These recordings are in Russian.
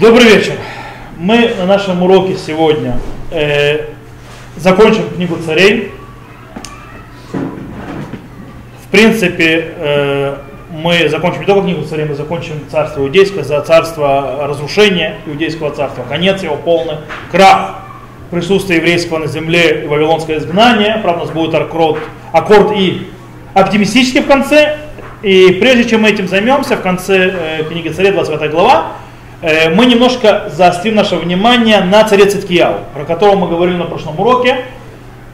Добрый вечер. Мы на нашем уроке сегодня э, закончим книгу царей. В принципе, э, мы закончим не только книгу царей, мы закончим царство иудейское, за царство разрушения иудейского царства, конец его полный, крах присутствия еврейского на земле и вавилонское изгнание. Правда, у нас будет аккорд, аккорд и оптимистический в конце. И прежде чем мы этим займемся, в конце э, книги царей, 25 глава, мы немножко заострим наше внимание на царе Циткияу, про которого мы говорили на прошлом уроке,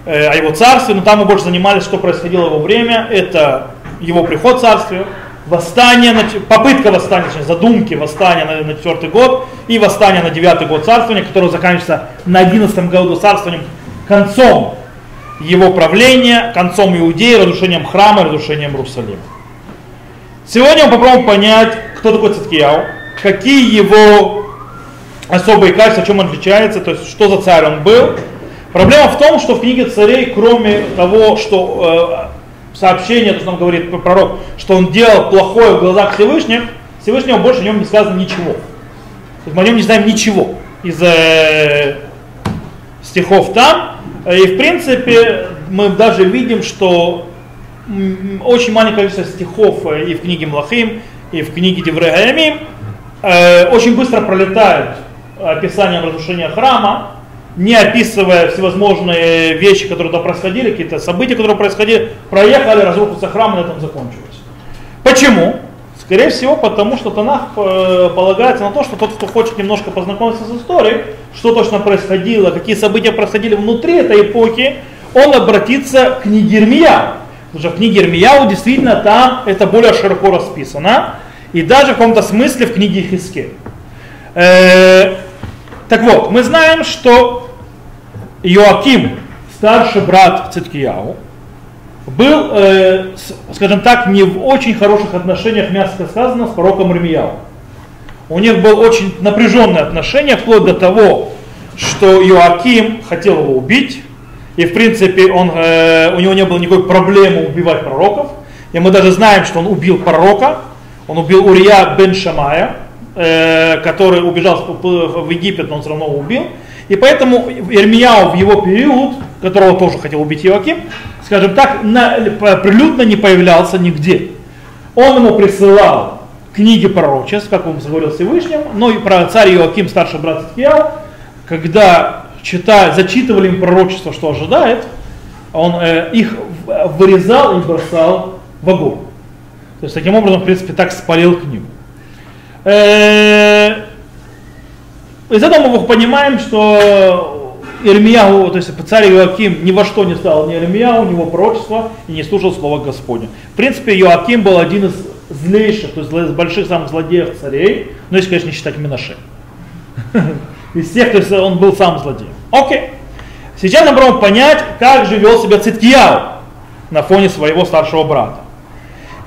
э, о его царстве, но там мы больше занимались, что происходило в его время. Это его приход в царствие, восстание, попытка восстания, задумки восстания на четвертый год и восстание на девятый год царствования, которое заканчивается на одиннадцатом году царствованием, концом его правления, концом Иудеи, разрушением храма, разрушением Иерусалима. Сегодня мы попробуем понять, кто такой Циткияу, какие его особые качества, чем он отличается, то есть что за царь он был. Проблема в том, что в книге царей, кроме того, что э, сообщение, то, что нам говорит пророк, что он делал плохое в глазах Всевышних, Всевышнего больше о нем не сказано ничего. То есть мы о нем не знаем ничего из э, стихов там. И в принципе мы даже видим, что очень маленькое количество стихов э, и в книге Млахим, и в книге Деврегаямим э, очень быстро пролетают описанием разрушения храма, не описывая всевозможные вещи, которые там происходили, какие-то события, которые происходили, проехали, разрушился храм и на этом закончилось. Почему? Скорее всего, потому что Танах э, полагается на то, что тот, кто хочет немножко познакомиться с историей, что точно происходило, какие события происходили внутри этой эпохи, он обратится к книге Ирмия, Потому что в книге Ирмияу действительно там это более широко расписано. И даже в каком-то смысле в книге Хиске. Э, так вот, мы знаем, что Иоаким, старший брат Циткияу, был, э, скажем так, не в очень хороших отношениях, мягко сказано, с пророком Ирмияу. У них было очень напряженное отношение, вплоть до того, что Иоаким хотел его убить, и в принципе он, э, у него не было никакой проблемы убивать пророков. И мы даже знаем, что он убил пророка. Он убил Урия бен Шамая, э, который убежал в Египет, но он все равно убил. И поэтому Ирмияу в его период, которого тоже хотел убить Иоаким, скажем так, на, прилюдно не появлялся нигде. Он ему присылал книги пророчеств, как он говорил Всевышним, но и про царь Иоаким, старший брат Иоаким, когда читая, зачитывали им пророчество, что ожидает, он э, их вырезал и бросал в огонь. То есть таким образом, в принципе, так спалил книгу. Э, из этого мы понимаем, что Ирмияу, то есть царь Иоаким ни во что не стал ни Ирмияу, ни его пророчества и не слушал слова Господня. В принципе, Иоаким был один из злейших, то есть из больших самых злодеев царей, но если, конечно, не считать Минаше. Из всех, то есть он был сам злодеем. Окей. Сейчас нам попробуем понять, как же вел себя Циткияу на фоне своего старшего брата.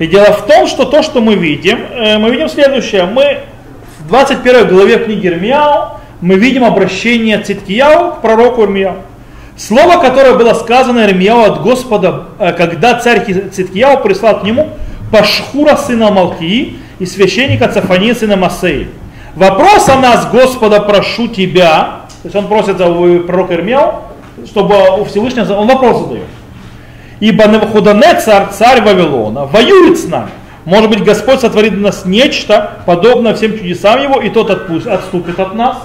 И дело в том, что то, что мы видим, э, мы видим следующее. Мы в 21 главе книги Ирмияу мы видим обращение Циткияу к пророку Ирмияу. Слово, которое было сказано Ирмияу от Господа, э, когда царь Циткияу прислал к нему Пашхура сына Малкии и священника Цафания сына Масеи. Вопрос о нас, Господа, прошу тебя, то есть он просит за пророка Ирмияу, чтобы у Всевышнего, он вопрос задает. Ибо Навуходонецар, царь Вавилона, воюет с нами. Может быть, Господь сотворит для нас нечто, подобное всем чудесам его, и тот отпусть, отступит от нас.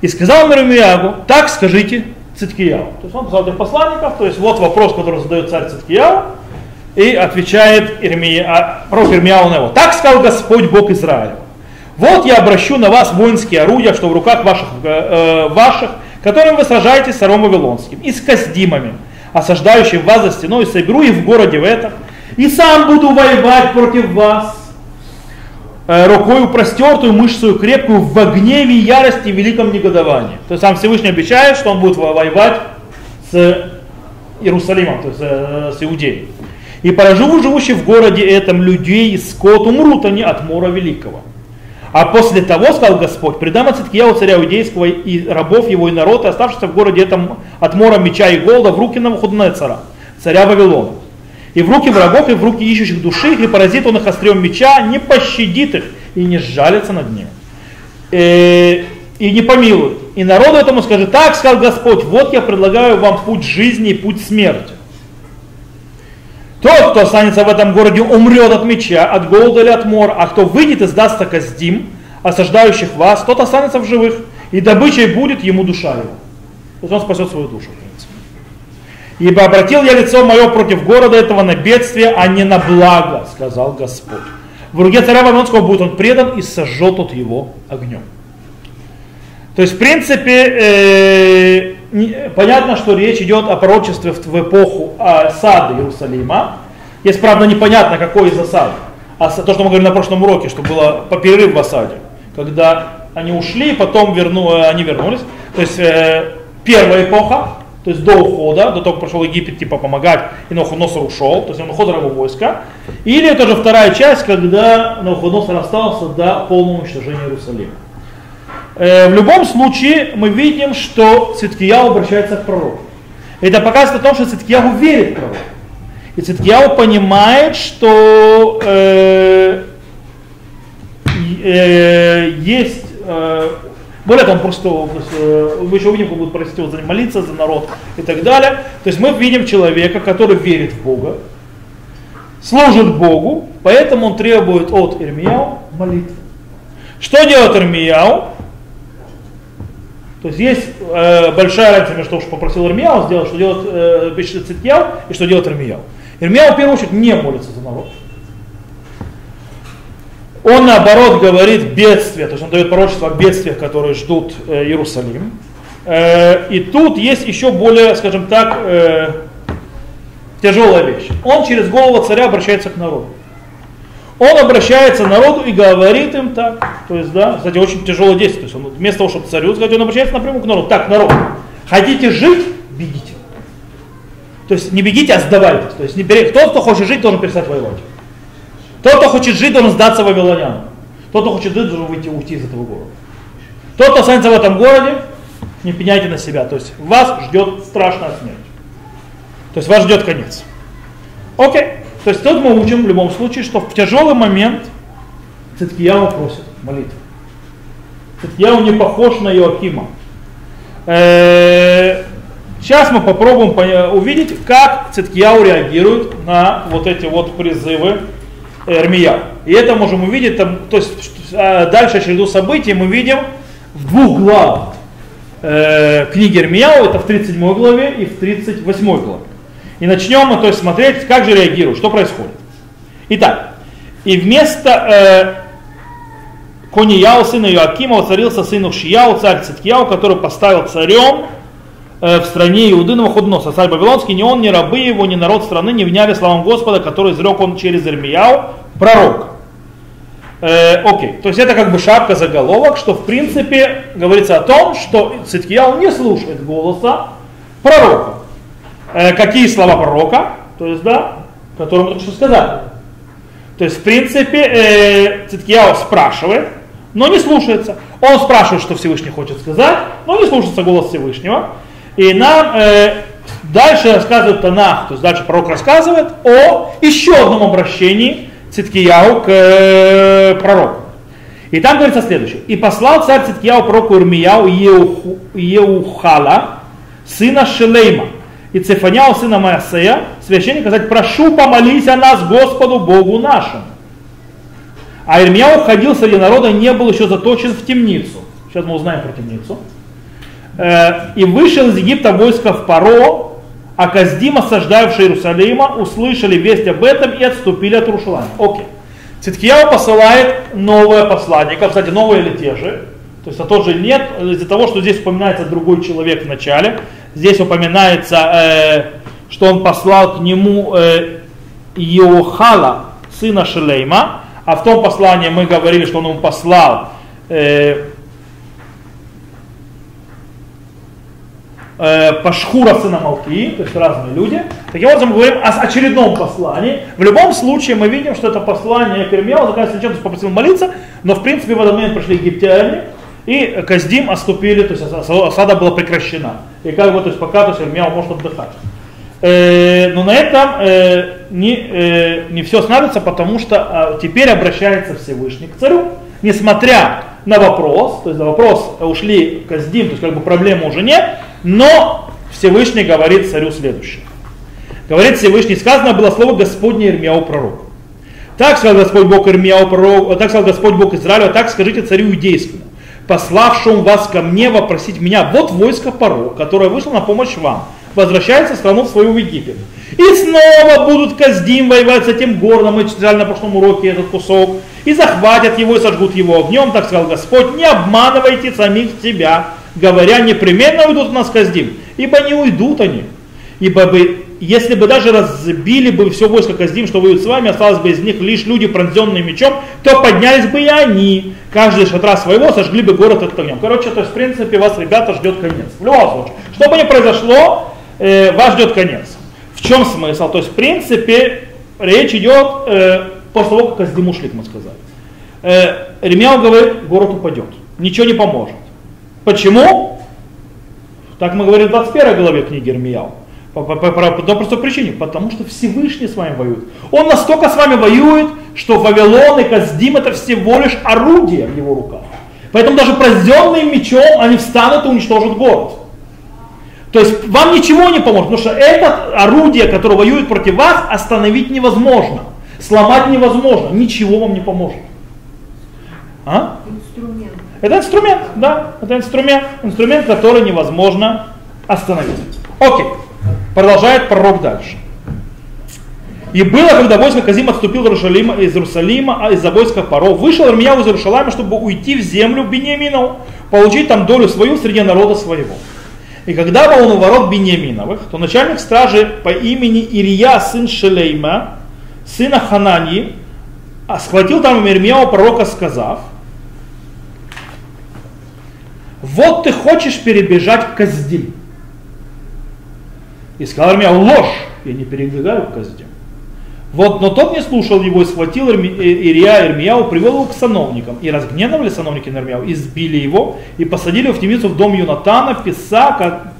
И сказал Мирамиягу, так скажите Циткияу. То есть он позвал посланников, то есть вот вопрос, который задает царь Циткияу, и отвечает Ирмия, а, пророк Ирмияу на его. Так сказал Господь Бог Израиля. Вот я обращу на вас воинские орудия, что в руках ваших, э, э ваших которым вы сражаетесь с царом Вавилонским, и с Каздимами, осаждающим вас за стеной, соберу их в городе в этом, и сам буду воевать против вас, э, рукою простертую, мышцу крепкую, в гневе, ярости и великом негодовании. То есть сам Всевышний обещает, что он будет воевать с Иерусалимом, то есть э, с Иудеей. И поражу живущих в городе этом людей и скот, умрут они от мора великого. А после того, сказал Господь, предам Циткияу царя Иудейского и рабов его и народа, оставшихся в городе этом от мора меча и голода, в руки Навуходонецара, царя Вавилона. И в руки врагов, и в руки ищущих души, и поразит он их острем меча, не пощадит их и не сжалится над ними. э, и не помилует. И народу этому скажет, так сказал Господь, вот я предлагаю вам путь жизни и путь смерти. Тот, кто останется в этом городе, умрет от меча, от голода или от мора, а кто выйдет и сдастся каздим, осаждающих вас, тот останется в живых, и добычей будет ему душа его. То есть он спасет свою душу, в принципе. Ибо обратил я лицо мое против города этого на бедствие, а не на благо, сказал Господь. В руке царя Вавилонского будет он предан и сожжет от его огнем. То есть, в принципе, э, понятно, что речь идет о пророчестве в, эпоху осады Иерусалима. Есть, правда, непонятно, какой из осад. А то, что мы говорили на прошлом уроке, что было по перерыв в осаде. Когда они ушли, потом верну, э, они вернулись. То есть, э, первая эпоха, то есть до ухода, до того, как пошел Египет типа помогать, и Навуходоносор ушел, то есть Навуходоносор его войска. Или это же вторая часть, когда Навуходоносор остался до полного уничтожения Иерусалима. Э, в любом случае мы видим, что Циткияу обращается к пророку. Это показывает о том, что Циткияу верит в пророка. И Циткияу понимает, что э, э, есть э, более того, он просто, э, мы еще увидим, как будет просить его молиться за народ и так далее. То есть мы видим человека, который верит в Бога, служит Богу, поэтому он требует от Ирмияу молитвы. Что делает Ирмияу? То есть есть э, большая разница между того, что попросил Ирмияу сделать, что делает э, Цитьяу и что делает Ирмияу. Ирмияу в первую очередь не молится за народ. Он наоборот говорит бедствия, то есть он дает пророчество о бедствиях, которые ждут э, Иерусалим. Э, и тут есть еще более, скажем так, э, тяжелая вещь. Он через голову царя обращается к народу он обращается к народу и говорит им так. То есть, да, кстати, очень тяжелое действие. То есть он вместо того, чтобы царю сказать, он обращается напрямую к народу. Так, народ, хотите жить, бегите. То есть не бегите, а сдавайтесь. То есть не бери... тот, кто хочет жить, должен перестать воевать. Тот, кто хочет жить, должен сдаться вавилонянам. Тот, кто хочет жить, должен выйти, уйти из этого города. Тот, кто останется в этом городе, не пеняйте на себя. То есть вас ждет страшная смерть. То есть вас ждет конец. Окей. То есть тут мы учим в любом случае, что в тяжелый момент Циткияу просит молитвы. Циткияу не похож на Иоакима. Э, сейчас мы попробуем увидеть, как Циткияу реагирует на вот эти вот призывы Эрмия. И это можем увидеть, там, то есть а, дальше череду событий мы видим в двух главах э, книги Эрмияу, это в 37 главе и в 38 главе. И начнем мы то есть, смотреть, как же реагируют, что происходит. Итак, и вместо э, Конияу, сына Иоакима, воцарился сын Ушияу, царь Циткияу, который поставил царем э, в стране Иуды Навуходоноса. Царь Вавилонский, ни он, ни рабы его, ни народ страны не вняли словам Господа, который изрек он через Ирмияу, пророк. Э, окей, то есть это как бы шапка заголовок, что в принципе говорится о том, что Циткияу не слушает голоса пророка э, какие слова пророка, то есть, да, которые мы только что сказали. То есть, в принципе, э, спрашивает, но не слушается. Он спрашивает, что Всевышний хочет сказать, но не слушается голос Всевышнего. И нам э, дальше рассказывает Танах, то есть дальше пророк рассказывает о еще одном обращении Циткияу к э, пророку. И там говорится следующее. И послал царь Циткияу пророку Ирмияу Еухала, сына Шелейма, и Цефаняу, сына Маасея, священник, сказать, прошу помолись о нас Господу Богу нашему. А Ирмия уходил среди народа, не был еще заточен в темницу. Сейчас мы узнаем про темницу. Э, и вышел из Египта войско в Паро, а Каздим, осаждавший Иерусалима, услышали весть об этом и отступили от Рушалана. Окей. Циткияу посылает новое послание, кстати, новые или те же, то есть а тот же нет, из-за того, что здесь упоминается другой человек в начале, Здесь упоминается, э, что он послал к нему э, Иохала, сына Шелейма, а в том послании мы говорили, что он ему послал э, э, Пашхура сына Малки, то есть разные люди. Таким образом, мы говорим о очередном послании. В любом случае, мы видим, что это послание Пермияу заканчивается чем-то попросил молиться, но в принципе в этот момент пришли египтяне, и Каздим оступили, то есть осада была прекращена. И как бы, то есть пока то есть, Ирмияу может отдыхать. Э, но на этом э, не, э, не все становится, потому что э, теперь обращается Всевышний к царю, несмотря на вопрос, то есть на вопрос ушли Каздим, то есть как бы проблемы уже нет, но Всевышний говорит царю следующее. Говорит Всевышний, сказано было слово Господне Ирмияу пророку. Так сказал Господь Бог Ирмияу пророку, так сказал Господь Бог Израиля, так скажите царю иудейскому, пославшему вас ко мне вопросить меня, вот войско Паро, которое вышло на помощь вам, возвращается в страну свою в Египет. И снова будут Каздим воевать с этим городом, мы читали на прошлом уроке этот кусок, и захватят его и сожгут его огнем, так сказал Господь, не обманывайте самих себя, говоря, непременно уйдут у нас Каздим, ибо не уйдут они, ибо бы если бы даже разбили бы все войско Каздим, что воюют с вами, осталось бы из них лишь люди, пронзенные мечом, то поднялись бы и они. Каждый шатра своего сожгли бы город от огнем. Короче, то есть, в принципе, вас, ребята, ждет конец. В любом случае. Что бы ни произошло, э, вас ждет конец. В чем смысл? То есть, в принципе, речь идет э, после того, как Каздим ушли, как мы сказали. Э, Ремяу говорит, город упадет. Ничего не поможет. Почему? Так мы говорим в 21 главе книги Ирмияу. По, по, по, по одной простой причине, потому что Всевышний с вами воюет. Он настолько с вами воюет, что Вавилон и Каздим это всего лишь орудие в его руках. Поэтому даже пронзенным мечом они встанут и уничтожат город. То есть вам ничего не поможет, потому что это орудие, которое воюет против вас, остановить невозможно. Сломать невозможно, ничего вам не поможет. А? Инструмент. Это инструмент, да, это инструмент, инструмент, который невозможно остановить. Окей. Продолжает пророк дальше. И было, когда войско Казим отступил Иерусалима, из Иерусалима а из-за войска Паро, вышел Армияу из Иерусалима, чтобы уйти в землю Бениаминову, получить там долю свою среди народа своего. И когда был он у ворот Бениаминовых, то начальник стражи по имени Ирия, сын Шелейма, сына Ханани, а схватил там Ирмияу пророка, сказав, вот ты хочешь перебежать к Каздим. И сказал Армия, ложь, я не передвигаю к казде. Вот, но тот не слушал его и схватил Ирия Ирмияу, привел его к сановникам. И разгневали сановники Ирмияу, избили его и посадили его в темницу в дом Юнатана, писа, как,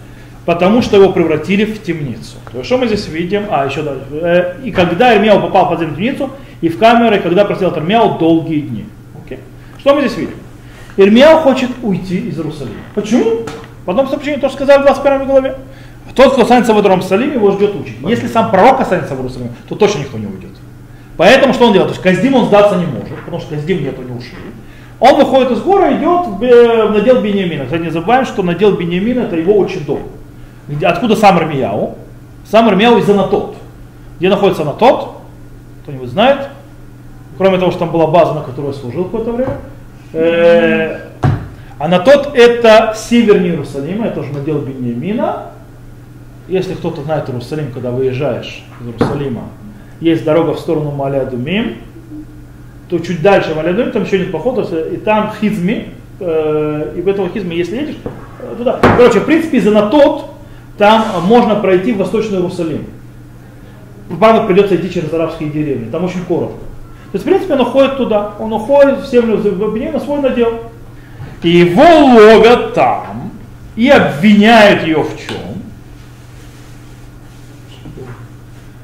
потому что его превратили в темницу. То есть, что мы здесь видим? А, еще дальше. Э, и когда Ирмияу попал в подземную темницу, и в камеры, когда просил от Ирмияу долгие дни. Okay. Что мы здесь видим? Ирмияу хочет уйти из Иерусалима. Почему? По одному причине, то, что сказали в 21 главе. Тот, кто останется в Иерусалиме, его ждет учить. Если сам пророк останется в Иерусалиме, то точно никто не уйдет. Поэтому что он делает? То есть Каздим он сдаться не может, потому что Каздим нету, не ушли. Он выходит из города, идет в надел Бениамина. Кстати, не забываем, что надел Бениамина это его отчий дом. Откуда сам Армияу? Сам Армияу из Анатот. Где находится Анатот? Кто-нибудь знает? Кроме того, что там была база, на которой служил какое-то время. Э, Анатот это севернее Иерусалима, это уже надел Бениамина. Если кто-то знает Иерусалим, когда выезжаешь из Иерусалима, есть дорога в сторону Малядумим, то чуть дальше Малядумим, там еще нет похода, и там Хизми, э, и в этого Хизме, если едешь, э, туда. Короче, в принципе, из Анатот там можно пройти в Восточный Иерусалим. Правда, придется идти через арабские деревни, там очень коротко. То есть, в принципе, он уходит туда, он уходит в землю в на свой надел. И его ловят там и обвиняют ее в чем?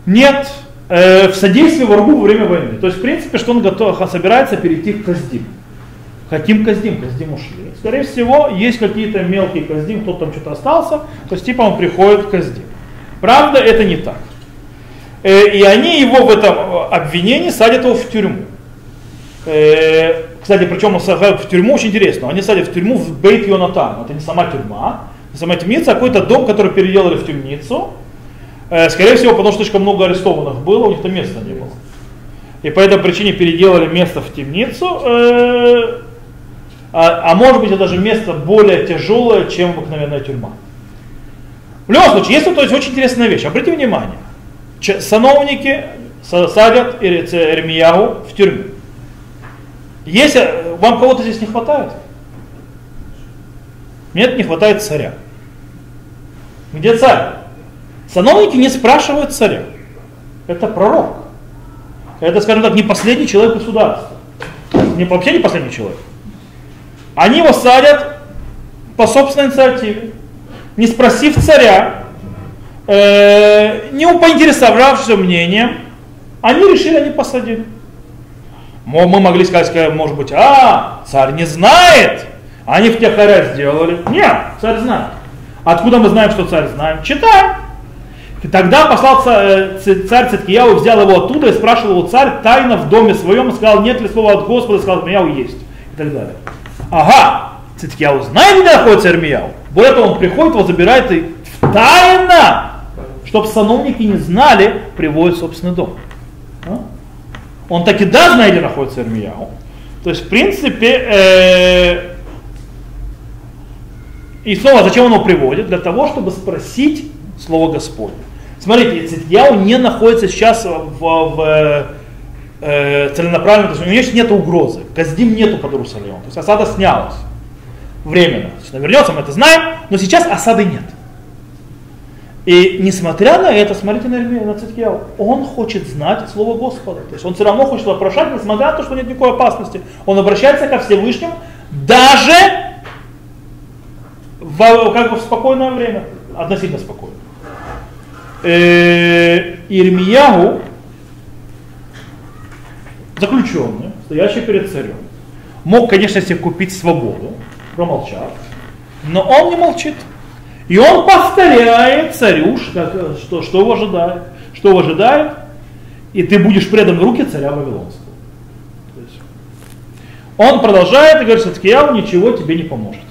Нет э, в содействии врагу во время войны. То есть, в принципе, что он готов, собирается перейти к Каздим. Каким Каздим? Каздим ушли. Скорее всего, есть какие-то мелкие Каздим, кто-то там что-то остался, то есть, типа, он приходит к Каздим. Правда, это не так. Э, и они его в этом обвинении садят его в тюрьму. Э, кстати, причем он сажают в тюрьму, очень интересно, они садят в тюрьму в Бейт Йонатан. Это не сама тюрьма, не сама темница, а какой-то дом, который переделали в темницу, Э, скорее всего, потому что слишком много арестованных было, у них там места не было. И по этой причине переделали место в темницу, э, а, а может быть это даже место более тяжелое, чем обыкновенная тюрьма. В любом случае, есть то есть очень интересная вещь. Обратите внимание, сановники садят Ирмиягу в тюрьму. Если вам кого-то здесь не хватает, нет, не хватает царя. Где царь? Сановники не спрашивают царя. Это пророк. Это, скажем так, не последний человек государства. Не, вообще не последний человек. Они его садят по собственной инициативе, не спросив царя, э, не поинтересовавшись мнением, они решили, они посадили. Мы могли сказать, может быть, а, царь не знает, они в Техаре сделали. Нет, царь знает. Откуда мы знаем, что царь знает? Читаем. И тогда послал царь, царь Циткияу, взял его оттуда и спрашивал его царь тайно в доме своем и сказал, нет ли слова от Господа, и сказал, Ирмияу есть. И так далее. Ага, Циткияу знает, где находится Ирмияу. Более того, он приходит, его забирает и тайно, чтобы сановники не знали, приводит в собственный дом. А? Он таки да знает, где находится Ирмияу. То есть, в принципе, э, и снова, зачем он его приводит? Для того, чтобы спросить Слово Господне. Смотрите, Цитьяу не находится сейчас в, в э, целенаправленно, то есть у него нет угрозы. Каздим нету под Иерусалимом. То есть осада снялась. Временно. То есть вернется, мы это знаем, но сейчас осады нет. И несмотря на это, смотрите на, на Циткияу, он хочет знать Слово Господа. То есть он все равно хочет вопрошать, несмотря на то, что нет никакой опасности. Он обращается ко Всевышнему даже в, как бы в спокойное время, относительно спокойно. Э, заключенный, стоящий перед царем, мог, конечно, себе купить свободу, промолчав, но он не молчит. И он повторяет царю, что, что его ожидает. Что его ожидает, и ты будешь предан в руки царя Вавилонского. он продолжает и говорит, я ничего тебе не поможет.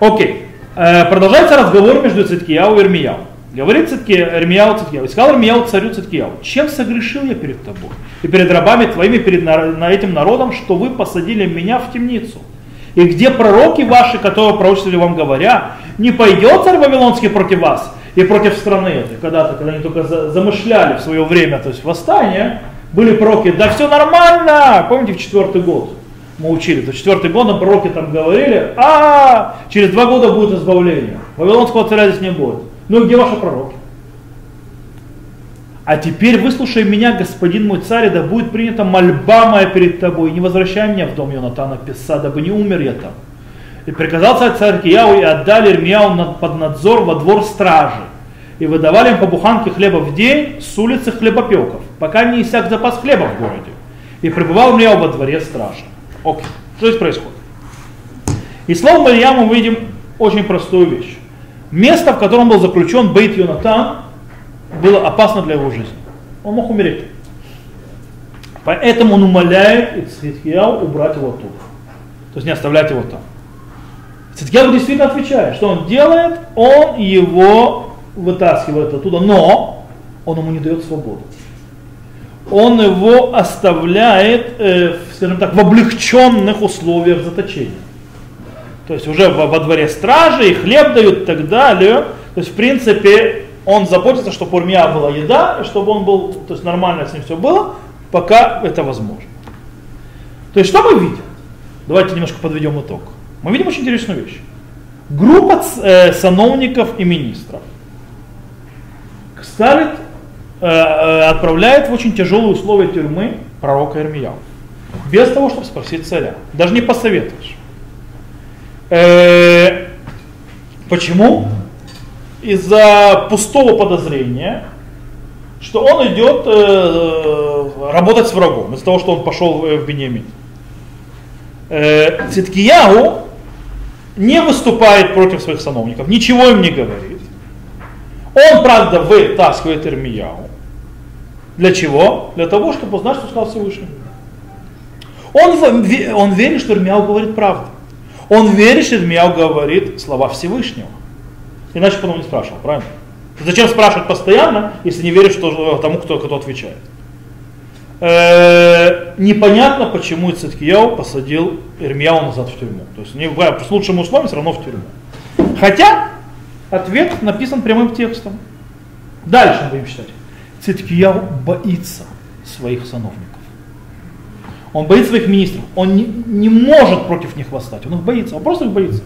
Окей. Э, продолжается разговор между Циткияу и Ирмияу. Говорит Цитки, Ирмияу Циткияу. И сказал Ирмияу царю Циткияу, чем согрешил я перед тобой и перед рабами твоими, перед на этим народом, что вы посадили меня в темницу? И где пророки ваши, которые пророчествовали вам говоря, не пойдет царь Вавилонский против вас и против страны этой, когда-то, когда они только замышляли в свое время, то есть восстание, были пророки, да все нормально, помните, в четвертый год, мы учили, то четвертый год на пророки там говорили, а через два года будет избавление. Вавилонского царя здесь не будет. Ну и где ваши пророки? А теперь выслушай меня, господин мой царь, да будет принята мольба моя перед тобой, не возвращай меня в дом Йонатана Писа, дабы не умер я там. И приказал царь царь Кияу и отдали Ирмияу под надзор во двор стражи. И выдавали им по буханке хлеба в день с улицы хлебопеков, пока не иссяк запас хлеба в городе. И пребывал Ирмияу во дворе стражи. Окей. Что здесь происходит? И словом Марьям мы видим очень простую вещь. Место, в котором был заключен Бейт Йонатан, было опасно для его жизни. Он мог умереть. Поэтому он умоляет Ицхитхияу убрать его оттуда. То есть не оставлять его там. Ицхитхияу действительно отвечает, что он делает, он его вытаскивает оттуда, но он ему не дает свободу он его оставляет, э, скажем так, в облегченных условиях заточения. То есть уже во, во дворе стражи, и хлеб дают и так далее. То есть, в принципе, он заботится, чтобы у Урмия была еда, и чтобы он был, то есть нормально с ним все было, пока это возможно. То есть, что мы видим? Давайте немножко подведем итог. Мы видим очень интересную вещь. Группа э, сановников и министров ставит отправляет в очень тяжелые условия тюрьмы пророка Ирмияу. Без того, чтобы спросить царя. Даже не посоветуешь. Э, почему? Из-за пустого подозрения, что он идет работать с врагом, из-за того, что он пошел в Бениамин. Э, Циткияу не выступает против своих сановников, ничего им не говорит. Он, правда, вытаскивает Ирмияу. Для чего? Для того, чтобы узнать, что сказал Всевышний. Он, он верит, что Ирмияу говорит правду. Он верит, что Ирмияу говорит слова Всевышнего. Иначе потом не спрашивал, правильно? Зачем спрашивать постоянно, если не веришь что, тому, кто, кто отвечает? Э, непонятно, почему Ицеткияу посадил Ирмияу назад в тюрьму. То есть не, с лучшим условием все равно в тюрьму. Хотя ответ написан прямым текстом. Дальше мы будем читать. Циткияу боится своих сановников. Он боится своих министров. Он не, не может против них восстать. Он их боится. Он просто их боится.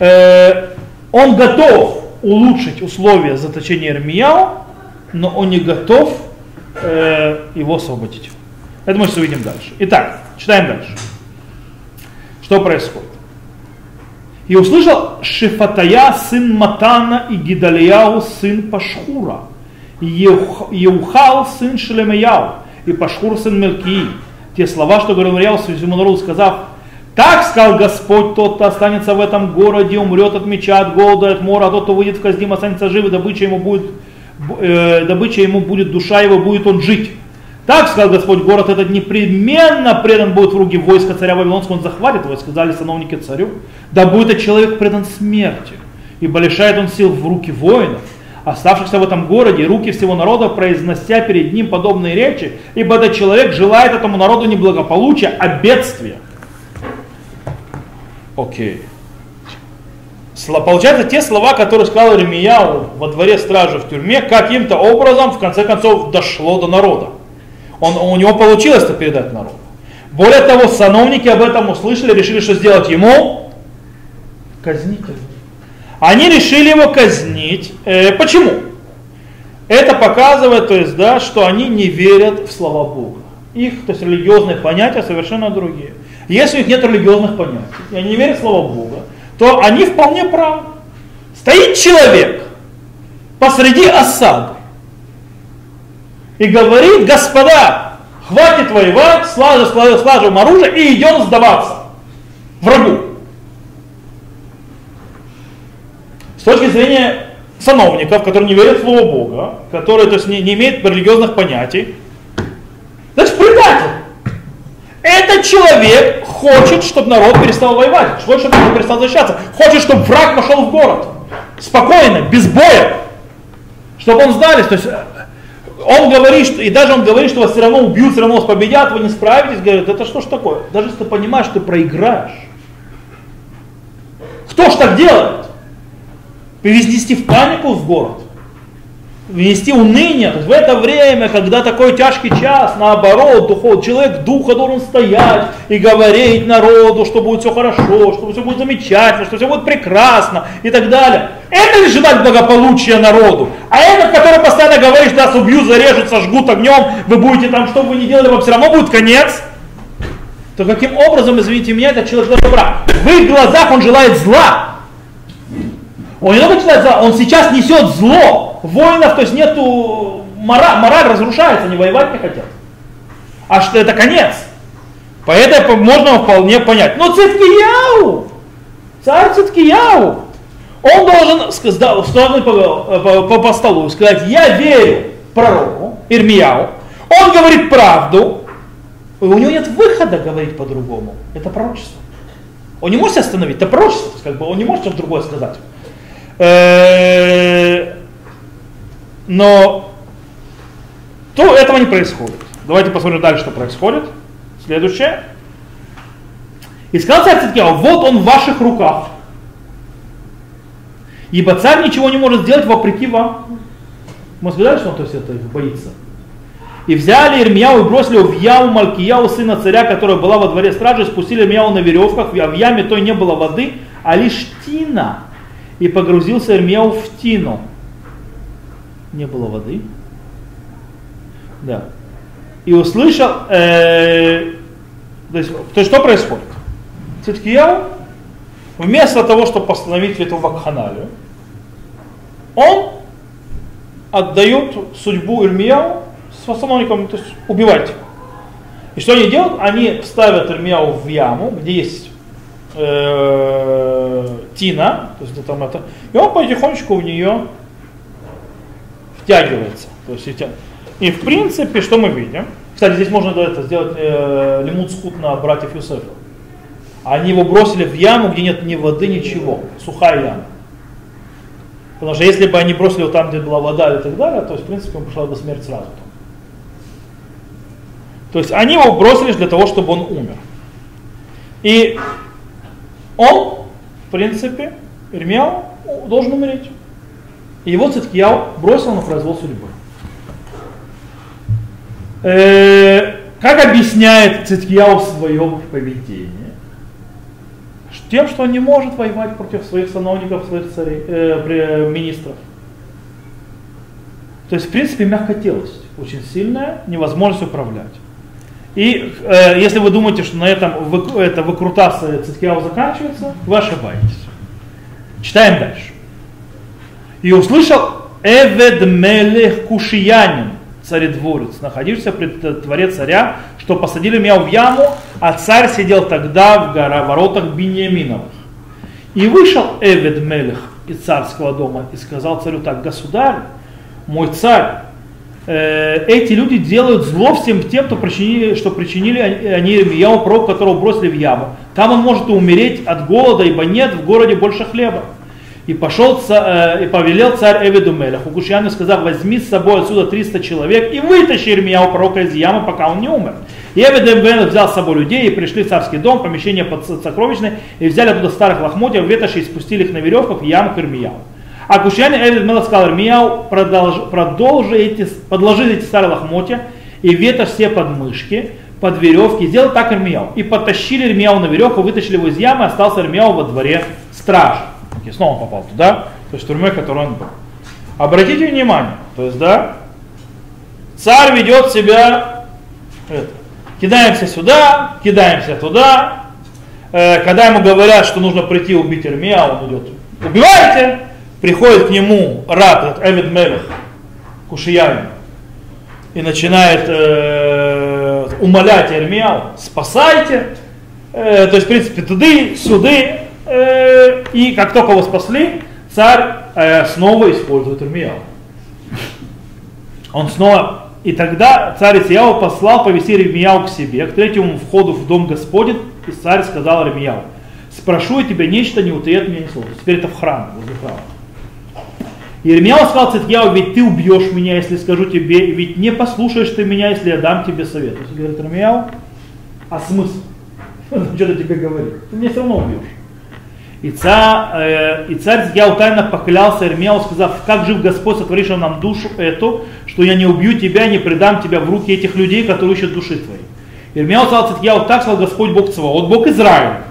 Э, он готов улучшить условия заточения Ирмияу, но он не готов э, его освободить. Это мы все увидим дальше. Итак, читаем дальше. Что происходит? И услышал Шифатая, сын Матана, и Гидалияу, сын Пашхура – Еухал, сын Шлемияу, и Пашхур сын Мелки, те слова, что говорил Марьяу своему народу, сказав, так сказал Господь, тот, кто останется в этом городе, умрет от меча, от голода, от мора, а тот, кто выйдет в Каздим, останется жив, и добыча ему будет, э, добыча ему будет, душа его, будет он жить. Так сказал Господь, город этот непременно предан будет в руки войска царя Вавилонского, он захватит его, сказали сановники царю, да будет этот человек предан смерти, ибо лишает он сил в руки воинов, оставшихся в этом городе, руки всего народа, произнося перед ним подобные речи, ибо этот человек желает этому народу не благополучия, а бедствия. Окей. Получается, те слова, которые сказал Ремияу во дворе стражи в тюрьме, каким-то образом, в конце концов, дошло до народа. Он, у него получилось это передать народу. Более того, сановники об этом услышали, решили, что сделать ему? Казнить. Они решили его казнить. Э, почему? Это показывает, то есть, да, что они не верят в слова Бога. Их, то есть, религиозные понятия совершенно другие. Если у них нет религиозных понятий, и они не верят в слова Бога, то они вполне правы. Стоит человек посреди осады и говорит, господа, хватит воевать, слажем, слажем, слажем оружие и идем сдаваться врагу. С точки зрения сановников, которые не верят в Слово Бога, которые то есть, не, не имеют религиозных понятий, значит предатель. Этот человек хочет, чтобы народ перестал воевать, хочет, чтобы народ перестал защищаться, хочет, чтобы враг вошел в город. Спокойно, без боя. Чтобы он сдались. То есть э, он говорит, что, и даже он говорит, что вас все равно убьют, все равно вас победят, вы не справитесь. Говорит, это что ж такое? Даже если ты понимаешь, что ты проиграешь. Кто ж так делает? Привести в панику в город внести уныние. В это время, когда такой тяжкий час, наоборот, духов, человек духа должен стоять и говорить народу, что будет все хорошо, что все будет замечательно, что все будет прекрасно и так далее. Это ли желать благополучия народу? А этот, который постоянно говорит, что нас убьют, зарежут, сожгут огнем, вы будете там, что бы вы ни делали, вам все равно будет конец. То каким образом, извините меня, этот человек добра? В их глазах он желает зла. Он не только зла, он сейчас несет зло воинов, то есть нету, мораль, мораль разрушается, они воевать не хотят. А что это конец. Поэтому можно вполне понять. Но Циткияу, царь Циткияу, он должен сказать по, по, по, по столу сказать, я верю пророку Ирмияу, он говорит правду, у него нет выхода говорить по-другому. Это пророчество. Он не может остановить, это пророчество, как бы он не может что-то другое сказать. Но то этого не происходит. Давайте посмотрим дальше, что происходит. Следующее. И сказал царь Циткияу, вот он в ваших руках. Ибо царь ничего не может сделать вопреки вам. Мы сказали, что он то есть, это боится. И взяли Ирмияу и бросили в яму Малкияу, сына царя, которая была во дворе стражи, спустили Ирмияу на веревках, а в яме той не было воды, а лишь тина. И погрузился Ирмияу в тину не было воды. Да. И услышал, э, то, есть, то есть что происходит? Циткияу, вместо того, чтобы постановить эту вакханалию, он отдает судьбу Ирмияу с основником, то есть убивать. И что они делают? Они ставят Ирмияу в яму, где есть э, тина, то есть там это, и он потихонечку в нее втягивается. То есть, и в принципе, что мы видим? Кстати, здесь можно это сделать э, лимут скут на братьев Юсефа. Они его бросили в яму, где нет ни воды, ничего. Сухая яма. Потому что если бы они бросили его там, где была вода и так далее, то в принципе, он пришла бы смерть сразу. То есть они его бросили для того, чтобы он умер. И он, в принципе, Ирмияу должен умереть. И его Циткияу бросил на произвол судьбы. Э, как объясняет Циткияу свое поведение? Тем, что он не может воевать против своих сановников, своих царей, э, министров. То есть, в принципе, мягкотелость очень сильная, невозможность управлять. И э, если вы думаете, что на этом вы, это выкрутасы Циткияу заканчивается, вы ошибаетесь. Читаем дальше. И услышал Эвед Мелех Кушиянин, царедворец, находившийся при дворе царя, что посадили меня в яму, а царь сидел тогда в гора, воротах Беньяминовых. И вышел Эвед Мелех из царского дома и сказал царю так, государь, мой царь, э, эти люди делают зло всем тем, кто причинили, что причинили они Ирмияу, пророк, которого бросили в яму. Там он может умереть от голода, ибо нет в городе больше хлеба. И пошел э, и повелел царь Эвиду Мелеху, Кушьяну сказав, возьми с собой отсюда 300 человек и вытащи Ирмияу пророка из ямы, пока он не умер. И Эвид Мелех взял с собой людей и пришли в царский дом, помещение под сокровищное, и взяли оттуда старых лохмотьев, ветоши и спустили их на веревках в яму к Ирмияу. А Кушьяне Эвид Мелех сказал Ирмияу, продолжи, эти, подложи эти старые лохмотья и ветошь все подмышки, под веревки, сделал так Ирмияу. И потащили Ирмияу на веревку, вытащили его из ямы, остался Ирмияу во дворе стражи. И снова он попал туда, то есть тюрьмы, которой он был. Обратите внимание, то есть, да, царь ведет себя, это, кидаемся сюда, кидаемся туда, э, когда ему говорят, что нужно прийти убить Ирмия, он идет, убивайте, приходит к нему раб, этот Эвид Мелех, Кушияин, и начинает э, умолять Ирмияу, спасайте, э, то есть, в принципе, туды, сюды, Э, и как только его спасли, царь э, снова использует Ирмияу. Он снова, и тогда царь Исияу послал повести Ирмияу к себе, к третьему входу в дом Господень, и царь сказал Ирмияу, спрошу я тебя нечто, не утаи от меня ни слова. Теперь это в храме, возле храма. Ирмияу сказал Циткияу, ведь ты убьешь меня, если скажу тебе, ведь не послушаешь ты меня, если я дам тебе совет. То есть говорит Ирмияу, а смысл? Что-то тебе говорит. Ты меня все равно убьешь. И царь, э, и царь Згяу тайно поклялся Ирмияу, сказав, как жив Господь, сотворивший нам душу эту, что я не убью тебя, не предам тебя в руки этих людей, которые ищут души твоей. Ирмияу сказал Циткияу, так сказал Господь Бог Цваот, Бог Израиля.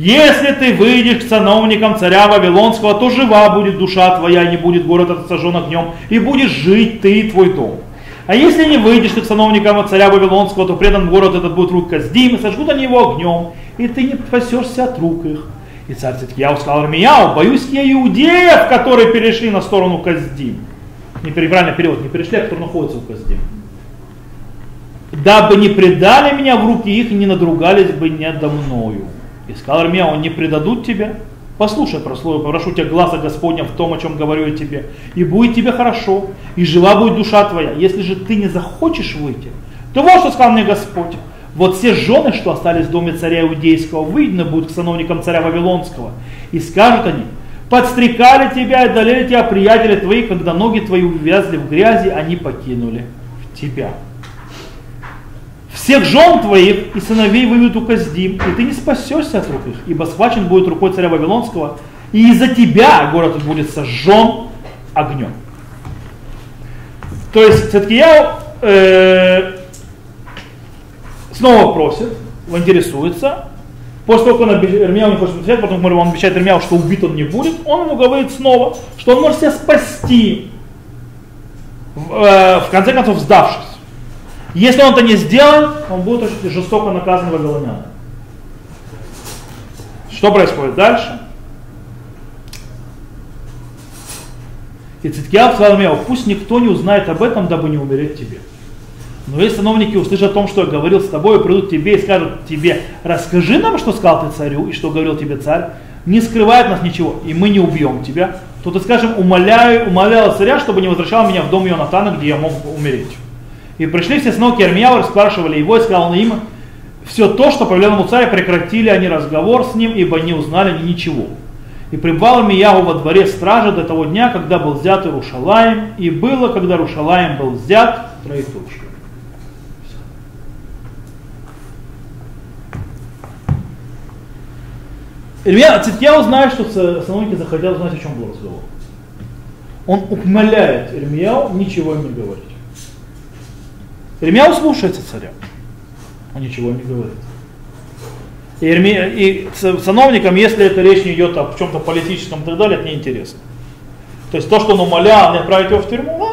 Если ты выйдешь к сановникам царя Вавилонского, то жива будет душа твоя, не будет город этот сожжен огнем, и будешь жить ты и твой дом. А если не выйдешь ты к сановникам царя Вавилонского, то предан город этот будет рук Каздим, и сожгут они его огнем, и ты не спасешься от рук их. И царь Циткияу сказал Армияу, боюсь я иудеев, которые перешли на сторону Каздим. Не неправильный перевод, не перешли, а которые находятся у Каздим. Дабы не предали меня в руки их и не надругались бы надо мною. И сказал Армияу, не предадут тебя, послушай про слово, прошу тебя глаза Господня в том, о чем говорю я тебе, и будет тебе хорошо, и жива будет душа твоя. Если же ты не захочешь выйти, то вот что сказал мне Господь, вот все жены, что остались в доме царя Иудейского, выйдены будут к сановникам царя Вавилонского. И скажут они, подстрекали тебя и долели тебя приятели твои, когда ноги твои увязли в грязи, они покинули тебя. Всех жен твоих и сыновей выведут у и ты не спасешься от рук их, ибо схвачен будет рукой царя Вавилонского, и из-за тебя город будет сожжен огнем. То есть Циткияу э, снова просит, интересуется. После того, как он Ирмияу не хочет отвечать, потом он обещает Ирмияу, что убит он не будет, он ему говорит снова, что он может себя спасти, в, э, в конце концов сдавшись. Если он это не сделает, он будет очень жестоко наказан вавилонян. Что происходит дальше? И Циткиаб сказал Ирмияу, пусть никто не узнает об этом, дабы не умереть тебе. Но если сановники услышат о том, что я говорил с тобой, придут к тебе и скажут тебе, расскажи нам, что сказал ты царю и что говорил тебе царь, не скрывает нас ничего, и мы не убьем тебя, то ты скажем, умоляю, умолял царя, чтобы не возвращал меня в дом Йонатана, где я мог умереть. И пришли все сыновки Армияу, спрашивали его, и сказал он им, все то, что повелел царь, прекратили они разговор с ним, ибо не узнали ни ничего. И пребывал Мияу во дворе стражи до того дня, когда был взят Иерушалаем, и было, когда Иерушалаем был взят, троеточие. Илья Циткияу знает, что сановники захотят знать, о чем был разговор. Он умоляет Ирмияу ничего им не говорить. Ирмияу слушается царя, он ничего не говорит. И, Ирми, и сановникам, если это речь не идет о чем-то политическом и так далее, это неинтересно. То есть то, что он умолял не отправить его в тюрьму,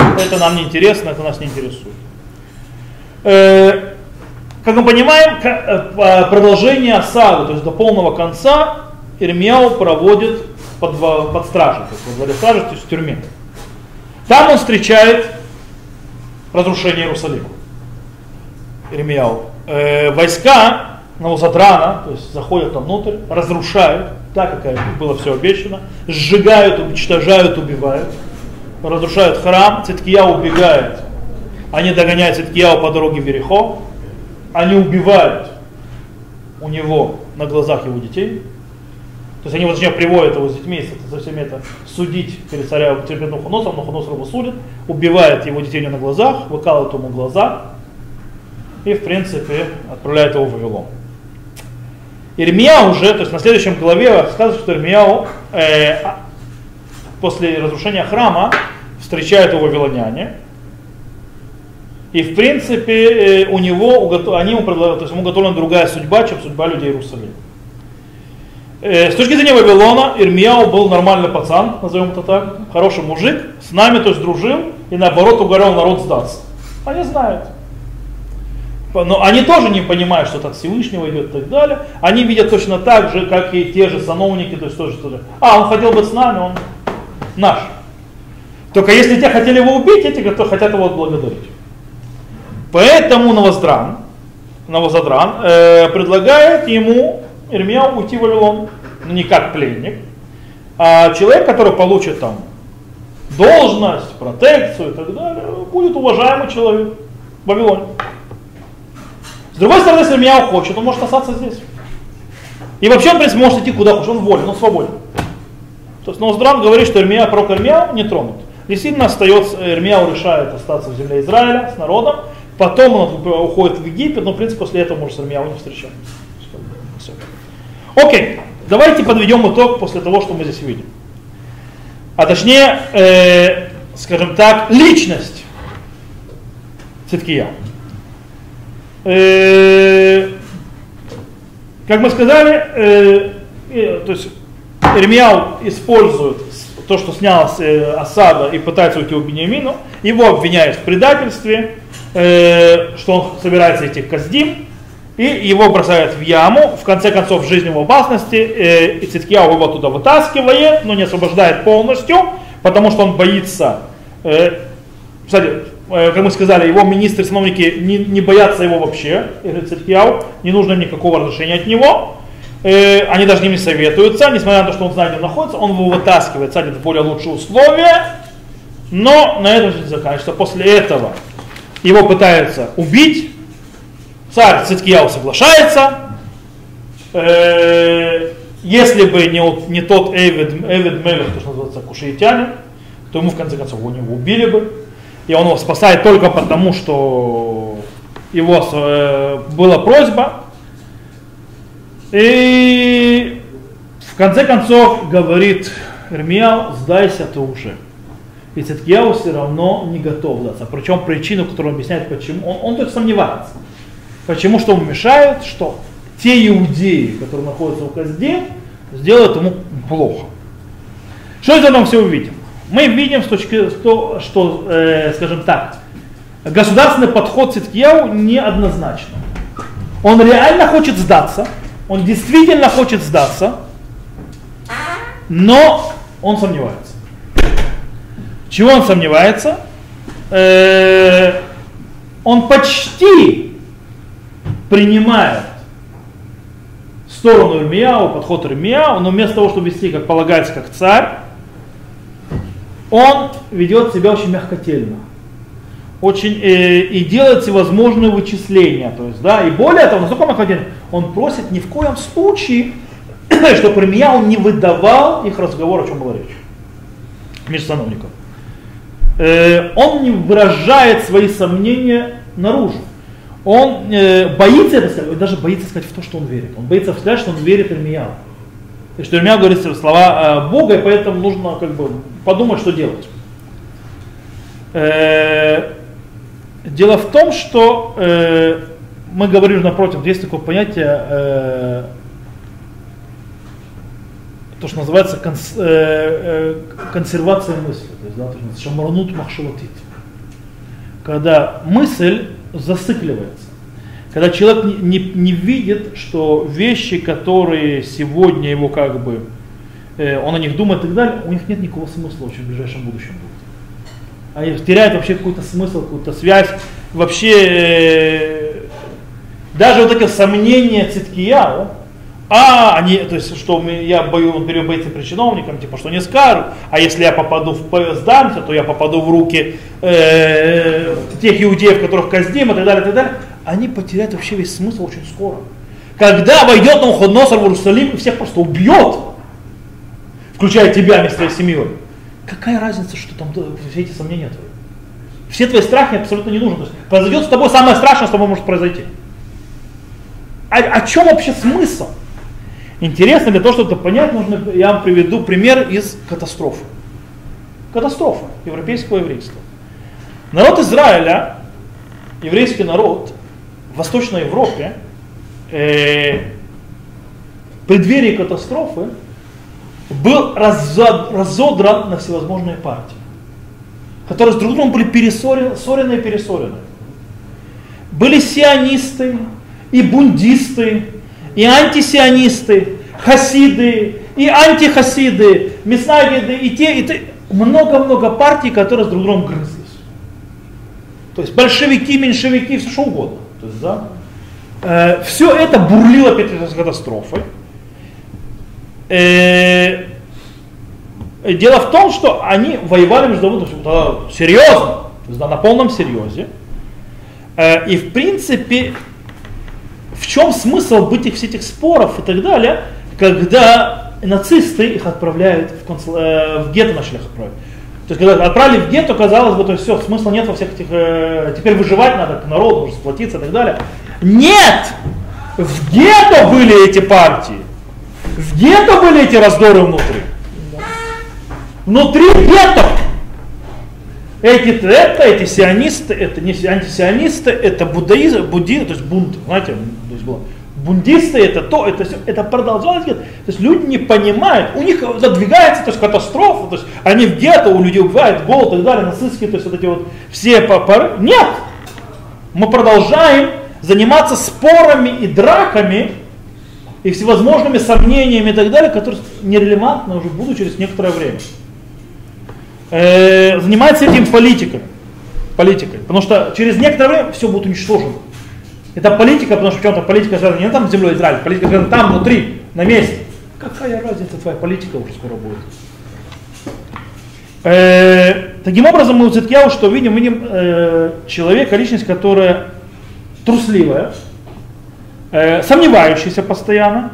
ну, это нам не интересно, это нас не интересует. Э, как мы понимаем, э, продолжение осады, то есть до полного конца, Ирмияу проводит под, под стражей, то есть во дворе то есть в тюрьме. Там он встречает разрушения Иерусалима. Ирмияу. Э, войска Навузадрана, то есть заходят там внутрь, разрушают, так как было все обещано, сжигают, уничтожают, убивают, разрушают храм, Циткия убегает, они догоняют Циткияу по дороге в Верехо, они убивают у него на глазах его детей, то есть они вот зачем приводят его с детьми, со всеми это судить перед царя перед Нухоносом, Нухоносор его судит, убивает его детей на глазах, выкалывает ему глаза и в принципе отправляет его в Вавилон. Ирмия уже, то есть на следующем главе сказано, что Ирмияу э, а, после разрушения храма встречают его вавилоняне. И в принципе э, у него, они ему то есть ему готовлена другая судьба, чем судьба людей Иерусалима. Э, с точки зрения Вавилона, Ирмияу был нормальный пацан, назовем это так, хороший мужик, с нами то есть дружил и наоборот угорел народ сдаться. Они знают. Но они тоже не понимают, что так Всевышнего идет и так далее. Они видят точно так же, как и те же сановники, то есть тоже, тоже. А, он хотел быть с нами, он наш. Только если те хотели его убить, эти кто хотят его отблагодарить. Поэтому Новоздран, Новозадран э, предлагает ему Ирмия уйти в Вавилон, но не как пленник, а человек, который получит там должность, протекцию и так далее, будет уважаемый человек в Вавилоне. С другой стороны, если меня хочет, он может остаться здесь. И вообще, он, в принципе, может идти куда хочет, он волен, он свободен. То есть Ноуздран говорит, что Ирмия, пророк Ирмия не тронут. Действительно остается, Ирмия решает остаться в земле Израиля с народом, потом он уходит в Египет, но в принципе после этого может с Ирмияу не встречаться. Окей, давайте подведем итог после того, что мы здесь видим. А точнее, э, скажем так, личность Циткия. Э, как мы сказали, э, то есть Ирмияу использует то, что снялась э, осада и пытается уйти у Бениамину, его обвиняют в предательстве, что он собирается идти к Каздим, и его бросают в яму, в конце концов жизнь в опасности, и Циткияу его туда вытаскивает, но не освобождает полностью, потому что он боится, кстати, Э, как мы сказали, его министры, сановники не, не боятся его вообще, Цитхияу, не нужно им никакого разрешения от него. Э, они даже с ними советуются, несмотря на то, что он знает, где он находится, он его вытаскивает, садит в более лучшие условия, но на этом все заканчивается. После этого его пытаются убить, царь Циткияу соглашается, э, если бы не, не тот Эвид, Эвид Мелех, то, что называется кушаитянин, то ему в конце концов его не убили бы и он его спасает только потому, что его э, была просьба. И в конце концов говорит Ирмияу, сдайся ты уже. И Циткияу все равно не готов сдаться. Причем причину, которую он объясняет, почему, он, он только сомневается. Почему, что ему мешает, что те иудеи, которые находятся в Казде, сделают ему плохо. Что из этого все увидим? мы видим с точки что, что э, скажем так, государственный подход Циткияу неоднозначно. Он реально хочет сдаться, он действительно хочет сдаться, но он сомневается. Чего он сомневается? Э, он почти принимает сторону Ирмияу, подход Ирмияу, но вместо того, чтобы вести, как полагается, как царь, он ведет себя очень мягкотельно. Очень, э, и делает всевозможные вычисления. То есть, да, и более того, насколько мягкотельно, он просит ни в коем случае, чтобы он не выдавал их разговор, о чем была речь между сановником. Э, он не выражает свои сомнения наружу. Он э, боится это сказать, даже боится сказать в то, что он верит. Он боится сказать, что он верит Ирмияу. И что Ирмия говорит слова э, Бога, и поэтому нужно как бы подумать, что делать. Э, дело в том, что э, мы говорим напротив, есть такое понятие, то, что называется конс, консервация мысли, то есть, да, то махшалатит. Когда мысль зацикливается когда человек не, не, не видит, что вещи, которые сегодня его как бы, э, он о них думает и так далее, у них нет никакого смысла очень в ближайшем будущем будет. они теряют вообще какой-то смысл, какую-то связь. Вообще, э, даже вот эти сомнения Циткияу, а они, то есть, что я бою, он берет боится при чиновникам, типа, что не скажут, а если я попаду в сдамся, то я попаду в руки э, тех иудеев, которых казним и так далее, и так далее, они потеряют вообще весь смысл очень скоро. Когда войдет Навуходоносор в Иерусалим и всех просто убьет, включая тебя вместе с семьей, какая разница, что там все эти сомнения твои? Все твои страхи абсолютно не нужны. То есть произойдет с тобой самое страшное, что может произойти. А, о чем вообще смысл? Интересно, для того, чтобы это понять, нужно, я вам приведу пример из катастрофы. Катастрофа европейского еврейства. Народ Израиля, еврейский народ в Восточной Европе, э, в преддверии катастрофы был разодран на всевозможные партии, которые с друг другом были перессорены и перессорены. Были сионисты и бундисты, и антисионисты, хасиды, и антихасиды, меснагиды, и те, и те. Много-много партий, которые с друг другом грызлись. То есть большевики, меньшевики, все что угодно. То есть, да, э, все это бурлило перед катастрофой. Э, дело в том, что они воевали между собой серьезно, то есть, да, на полном серьезе. Э, и в принципе в чем смысл быть их, всех этих споров и так далее, когда нацисты их отправляют в, консул, э, в гетто начали их отправлять. То есть, когда отправили в гетто, казалось бы, то есть все, смысла нет во всех этих, э, теперь выживать надо, народ нужно сплотиться и так далее. Нет! В гетто были эти партии. В гетто были эти раздоры внутри. Внутри гетто эти, это, эти сионисты, это не антисионисты, это буддаизм, буддизм, то есть бунт, знаете, то есть было. Бундисты это то, это все, это продолжалось. То есть люди не понимают, у них задвигается то есть, катастрофа, то есть они в гетто, у людей убивают голод и так далее, нацистские, то есть вот эти вот все поры. Нет! Мы продолжаем заниматься спорами и драками, и всевозможными сомнениями и так далее, которые нерелевантны уже будут через некоторое время э, занимается этим политикой. Политикой. Потому что через некоторое время все будет уничтожено. Это политика, потому что в чем-то политика связана не там землей Израиля, политика связана там, внутри, на месте. Какая разница, твоя политика уже скоро будет. Э, таким образом, мы у Циткияу что видим? Видим э, человека, личность, которая трусливая, э, сомневающаяся постоянно.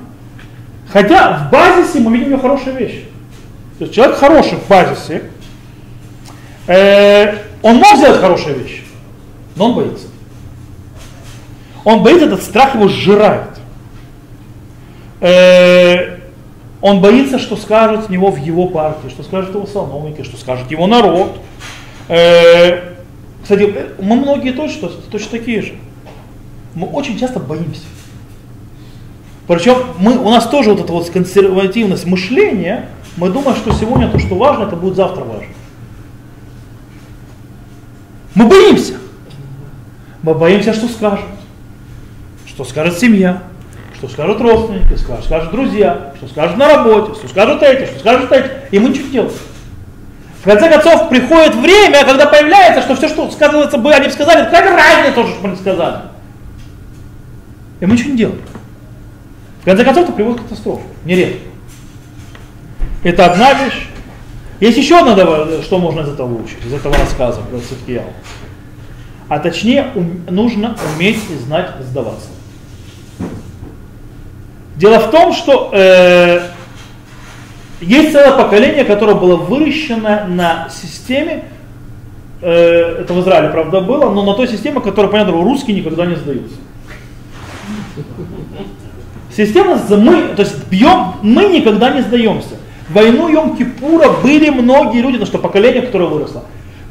Хотя в базисе мы видим ее хорошие вещи. То есть человек хороший в базисе, э, он может сделать хорошие вещи, но он боится. Он боится, этот страх его сжирает. Э, он боится, что скажут него в его партии, что скажут его сановники, что скажет его народ. Э, кстати, мы многие точно, точно такие же. Мы очень часто боимся. Причем мы, у нас тоже вот эта вот консервативность мышления, мы думаем, что сегодня то, что важно, это будет завтра важно. Мы боимся. Мы боимся, что скажут. Что скажет семья, что скажут родственники, что скажут друзья, что скажут на работе, что скажут эти, что скажут эти. И мы ничего не делаем. В конце концов, приходит время, когда появляется, что все, что сказывается бы, они бы сказали, какая разница тоже, что мы не сказали. И мы ничего не делаем. В конце концов, это приводит к катастрофе. Нередко. Это одна вещь. Есть еще одно, что можно из этого выучить, из этого рассказа про Циткияу. А точнее, нужно уметь и знать сдаваться. Дело в том, что э, есть целое поколение, которое было выращено на системе, э, это в Израиле, правда, было, но на той системе, которая, понятно, русские никогда не сдаются. Система, мы, то есть бьем, мы никогда не сдаемся войну Йом-Кипура были многие люди, ну что поколение, которое выросло,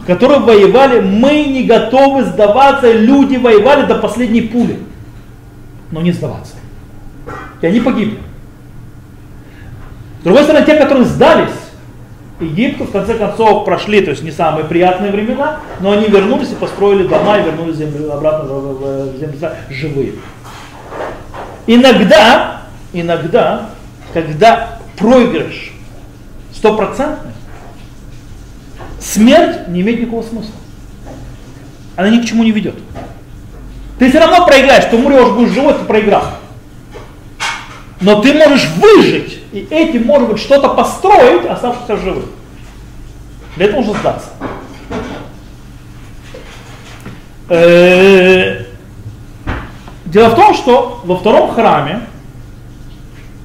которые воевали, мы не готовы сдаваться, люди воевали до последней пули, но не сдаваться. И они погибли. С другой стороны, те, которые сдались, Египту в конце концов прошли, то есть не самые приятные времена, но они вернулись и построили дома и вернулись землю, обратно в землю живые. Иногда, иногда, когда проигрыш стопроцентный, смерть не имеет никакого смысла. Она ни к чему не ведет. Ты все равно проиграешь, ты умрешь, будешь живой, ты проиграл. Но ты можешь выжить, и этим, может быть, что-то построить, оставшись живым. Для этого нужно сдаться. Э, дело в том, что во втором храме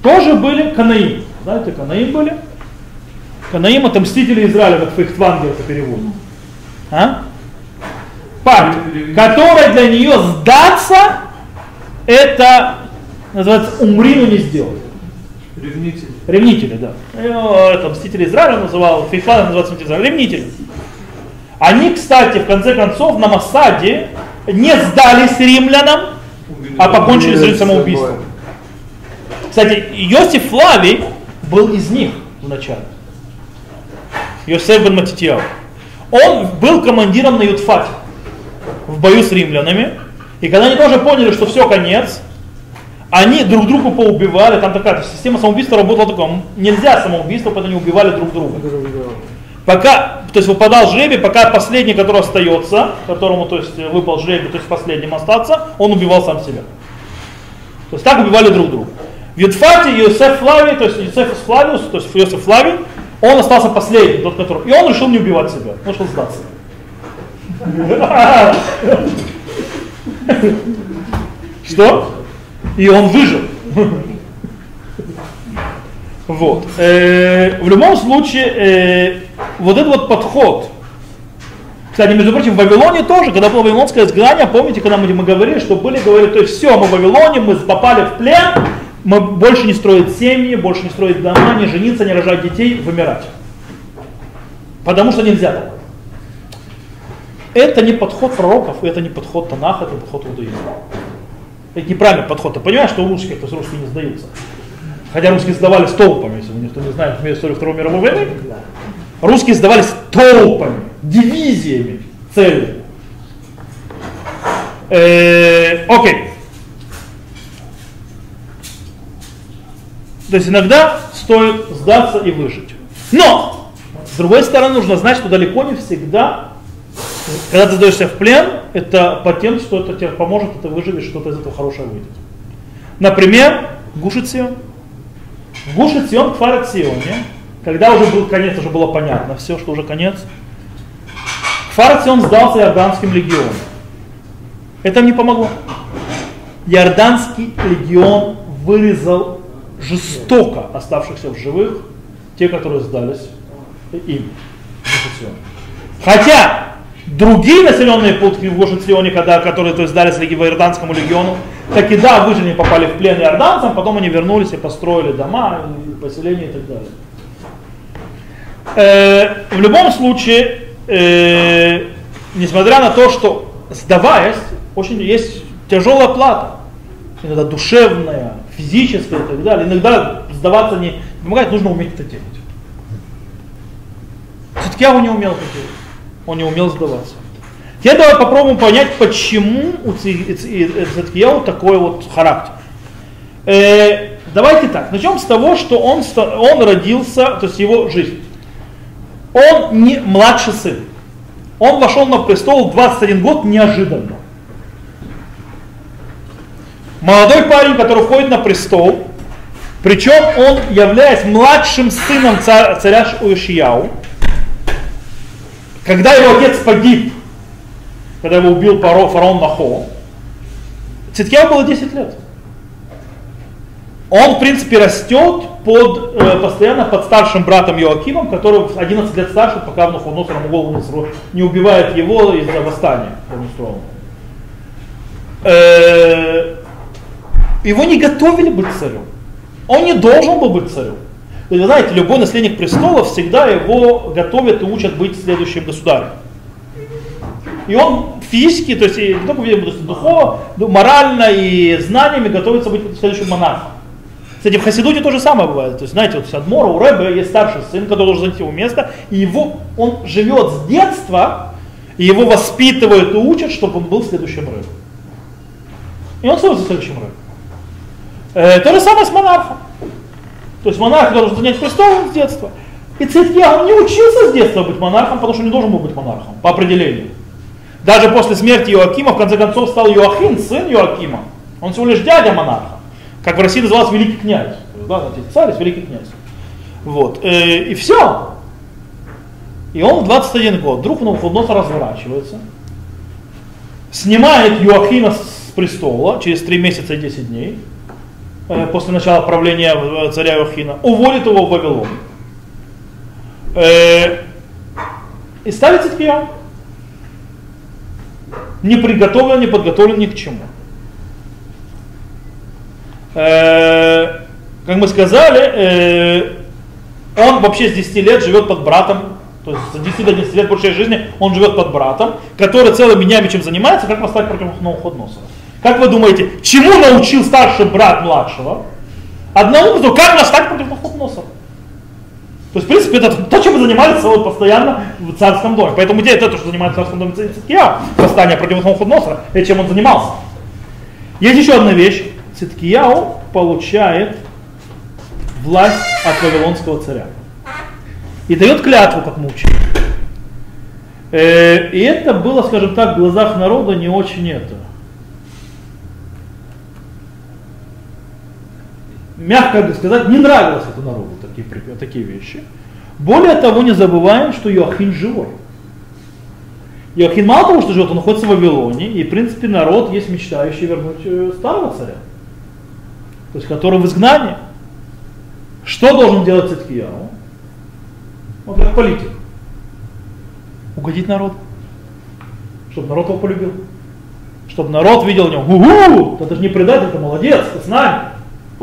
тоже были Канаим. Знаете, Канаим были? Канаим это мстители Израиля, как Фейхтвангер это переводит. А? Партия, которая для нее сдаться, это называется умри, но не сделай. Ревнители. Ревнители, да. Это мстители Израиля называл, Фейхтвангер называется мстители Израиля. Ревнители. Они, кстати, в конце концов на Масаде не сдались римлянам, а покончили жизнь самоубийством. Кстати, Иосиф Флавий был из них вначале. Йосеф бен Матитьяу. Он был командиром на Ютфате в бою с римлянами. И когда они тоже поняли, что все, конец, они друг друга поубивали, там такая система самоубийства работала такая, нельзя самоубийство, поэтому они убивали друг друга. Пока, то есть выпадал жребий, пока последний, который остается, которому то есть, выпал жребий, то есть последним остаться, он убивал сам себя. То есть так убивали друг друга. В Ютфате Иосиф Флавий, то есть Иосиф Флавиус, то есть Иосиф Флавий, он остался последним, тот, который... И он решил не убивать себя, он решил сдаться. Что? И он выжил. Вот. Э, в любом случае, э, вот этот вот подход, кстати, между прочим, в Вавилоне тоже, когда было вавилонское изгнание, помните, когда мы, мы говорили, что были, говорили, то есть все, мы в Вавилоне, мы попали в плен, мы больше не строить семьи, больше не строить дома, не жениться, не рожать детей, вымирать. Потому что нельзя так. Это не подход пророков, это не подход Танаха, это подход иудаизма. Это неправильный подход. Ты понимаешь, что у русских, то есть русские не сдаются. Хотя русские сдавались толпами, если никто не знает историю Второй мировой войны. Русские сдавались толпами, дивизиями, целью. Э, окей. То есть иногда стоит сдаться и выжить. Но, с другой стороны, нужно знать, что далеко не всегда, когда ты сдаешься в плен, это патент, что это тебе поможет, это выживешь, что-то из этого хорошее выйдет. Например, Гушит Сион. В Гушит Сион, Кфарат Сионе, когда уже был конец, уже было понятно все, что уже конец, Кфарат Сион сдался Иорданским легионом. Это не помогло. Иорданский легион вырезал жестоко оставшихся в живых, те, которые сдались им. Хотя другие населенные пункты в Гошин когда, которые то есть, сдались Иорданскому легиону, так и да, выжили, попали в плен иорданцам, потом они вернулись и построили дома, поселения и так далее. Э, в любом случае, э, несмотря на то, что сдаваясь, очень есть тяжелая плата, иногда душевная, физическое и так далее. Иногда сдаваться не помогает, нужно уметь это делать. Циткияу не умел это делать. Он не умел сдаваться. Теперь давай попробуем понять, почему у Циткияу такой вот характер. Э, давайте так, начнем с того, что он, он родился, то есть его жизнь. Он не младший сын. Он вошел на престол в 21 год неожиданно. Молодой парень, который входит на престол, причем он, являясь младшим сыном царя, царя Уишияу, когда его отец погиб, когда его убил фараон Нахо, Циткияу было 10 лет. Он, в принципе, растет под, э, постоянно под старшим братом Иоакимом, который 11 лет старше, пока Навуходоносор ему голову не, убивает его из-за восстания. Его не готовили быть царем. Он не должен был быть царем. Вы знаете, любой наследник престола всегда его готовят и учат быть следующим государем. И он физически, то есть не только духовно, морально и знаниями готовится быть следующим монархом. Кстати, в Хасидуте то же самое бывает. То есть, знаете, вот Адмора, у Рэбе есть старший сын, который должен занять его место, и его, он живет с детства, и его воспитывают и учат, чтобы он был следующим Рэбе. И он становится следующим Рэбе. Э, то же самое с монархом. То есть монарх должен занять престол с детства. И Циткия, он не учился с детства быть монархом, потому что не должен был быть монархом, по определению. Даже после смерти Иоакима, в конце концов, стал Иоахим, сын Иоакима. Он всего лишь дядя монарха. Как в России назывался великий князь. Да, знаете, царь великий князь. Вот. Э, и все. И он в 21 год, вдруг Навуходоносор разворачивается, снимает Иоахима с престола через 3 месяца и 10 дней, после начала правления э, царя Иоахина, уводит его в Вавилон. И ставит Циткияу не приготовлен, не подготовлен ни к чему. Э, как мы сказали, э, он вообще с 10 лет живет под братом, то есть с 10 до 10 лет большей жизни он живет под братом, который целыми днями чем занимается, как восстать против Навуходоносора. Как вы думаете, чему научил старший брат младшего? Одному, как восстать против Навуходоносора. То есть, в принципе, это то, чем мы занимались вот, постоянно в царском доме. Поэтому идея это, что занимается царском доме Циткия, восстание против Навуходоносора, это чем он занимался. Есть еще одна вещь. Циткияу получает власть от Вавилонского царя. И дает клятву, как мы. Э, и это было, скажем так, в глазах народа не очень это. Мягко сказать, не нравилось это народу такие, такие вещи. Более того, не забываем, что Иоахин живой. Иоахин мало того, что живет, он находится в Вавилоне, и в принципе народ есть мечтающий вернуть э, старого царя, то есть который в изгнании. Что должен делать Циткияу? Он как политик. Угодить народ. Чтобы народ его полюбил. Чтобы народ видел в нем, угу, это же не предатель, это молодец, ты с нами.